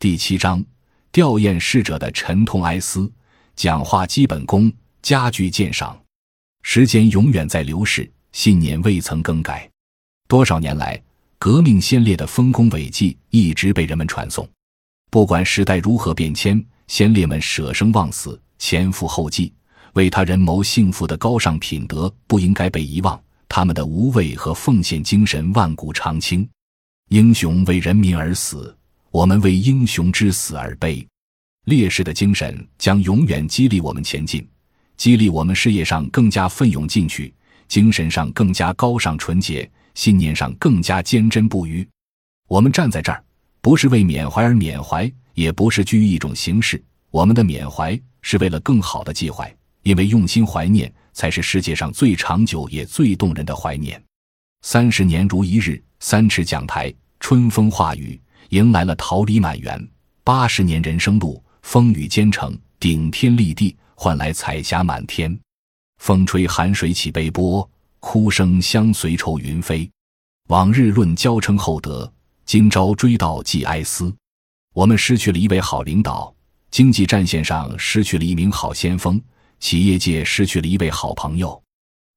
第七章，吊唁逝者的沉痛哀思。讲话基本功，加剧鉴赏。时间永远在流逝，信念未曾更改。多少年来，革命先烈的丰功伟绩一直被人们传颂。不管时代如何变迁，先烈们舍生忘死、前赴后继，为他人谋幸福的高尚品德不应该被遗忘。他们的无畏和奉献精神万古长青。英雄为人民而死，我们为英雄之死而悲。烈士的精神将永远激励我们前进，激励我们事业上更加奋勇进取，精神上更加高尚纯洁，信念上更加坚贞不渝。我们站在这儿，不是为缅怀而缅怀，也不是拘于一种形式。我们的缅怀是为了更好的记怀，因为用心怀念，才是世界上最长久也最动人的怀念。三十年如一日，三尺讲台，春风化雨，迎来了桃李满园。八十年人生路。风雨兼程，顶天立地，换来彩霞满天。风吹寒水起悲波，哭声相随愁云飞。往日论交称厚德，今朝追悼寄哀思。我们失去了一位好领导，经济战线上失去了一名好先锋，企业界失去了一位好朋友。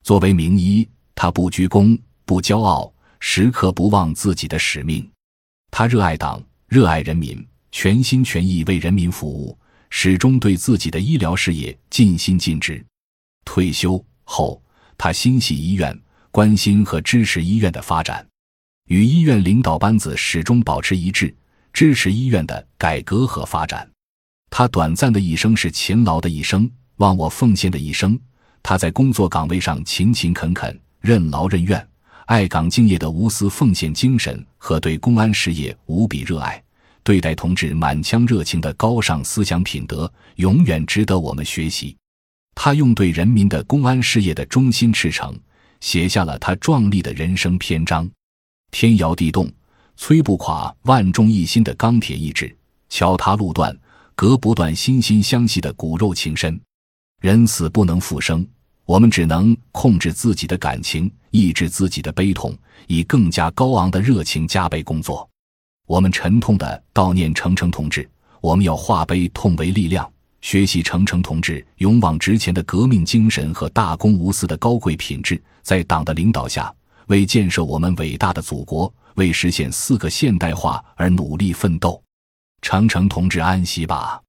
作为名医，他不居功，不骄傲，时刻不忘自己的使命。他热爱党，热爱人民。全心全意为人民服务，始终对自己的医疗事业尽心尽职。退休后，他心系医院，关心和支持医院的发展，与医院领导班子始终保持一致，支持医院的改革和发展。他短暂的一生是勤劳的一生，忘我奉献的一生。他在工作岗位上勤勤恳恳、任劳任怨，爱岗敬业的无私奉献精神和对公安事业无比热爱。对待同志满腔热情的高尚思想品德，永远值得我们学习。他用对人民的公安事业的忠心赤诚，写下了他壮丽的人生篇章。天摇地动，摧不垮万众一心的钢铁意志；敲塌路断，割不断心心相系的骨肉情深。人死不能复生，我们只能控制自己的感情，抑制自己的悲痛，以更加高昂的热情加倍工作。我们沉痛地悼念程程同志，我们要化悲痛为力量，学习程程同志勇往直前的革命精神和大公无私的高贵品质，在党的领导下，为建设我们伟大的祖国，为实现四个现代化而努力奋斗。程程同志安息吧。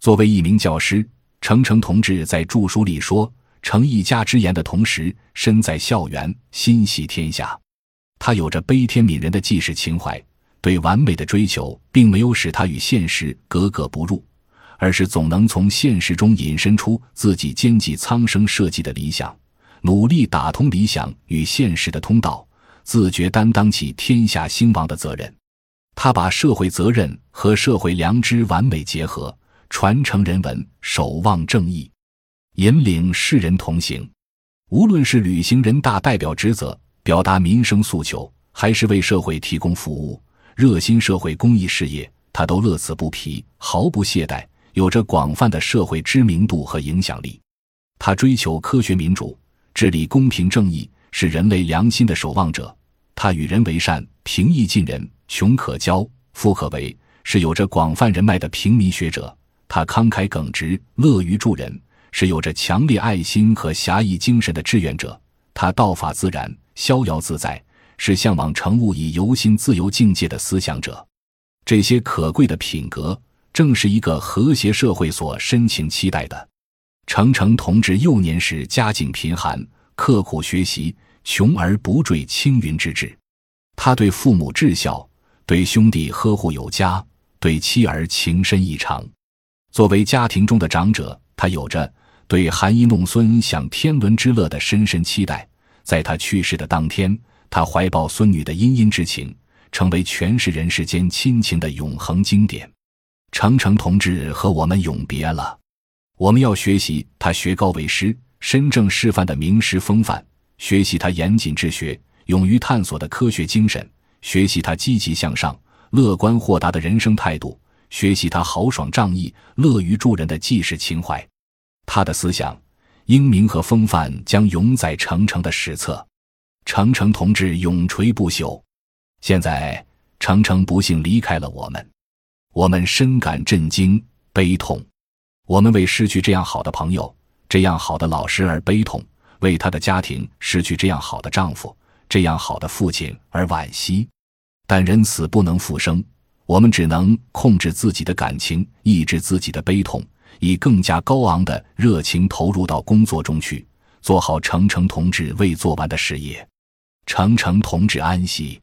作为一名教师，程程同志在著书里说：“成一家之言的同时，身在校园，心系天下。”他有着悲天悯人的济世情怀。对完美的追求，并没有使他与现实格格不入，而是总能从现实中引申出自己兼济苍生社稷的理想，努力打通理想与现实的通道，自觉担当起天下兴亡的责任。他把社会责任和社会良知完美结合，传承人文，守望正义，引领世人同行。无论是履行人大代表职责，表达民生诉求，还是为社会提供服务。热心社会公益事业，他都乐此不疲，毫不懈怠，有着广泛的社会知名度和影响力。他追求科学民主，治理公平正义，是人类良心的守望者。他与人为善，平易近人，穷可交，富可为，是有着广泛人脉的平民学者。他慷慨耿直，乐于助人，是有着强烈爱心和侠义精神的志愿者。他道法自然，逍遥自在。是向往成物以游心自由境界的思想者，这些可贵的品格，正是一个和谐社会所深情期待的。程程同志幼年时家境贫寒，刻苦学习，穷而不坠青云之志。他对父母至孝，对兄弟呵护有加，对妻儿情深意长。作为家庭中的长者，他有着对含饴弄孙、享天伦之乐的深深期待。在他去世的当天。他怀抱孙女的殷殷之情，成为诠释人世间亲情的永恒经典。程程同志和我们永别了，我们要学习他学高为师、身正示范的名师风范，学习他严谨治学、勇于探索的科学精神，学习他积极向上、乐观豁达的人生态度，学习他豪爽仗义、乐于助人的济世情怀。他的思想、英明和风范将永载程程的史册。程程同志永垂不朽。现在，程程不幸离开了我们。我们深感震惊、悲痛。我们为失去这样好的朋友、这样好的老师而悲痛，为他的家庭失去这样好的丈夫、这样好的父亲而惋惜。但人死不能复生，我们只能控制自己的感情，抑制自己的悲痛，以更加高昂的热情投入到工作中去，做好程程同志未做完的事业。程程同志安息。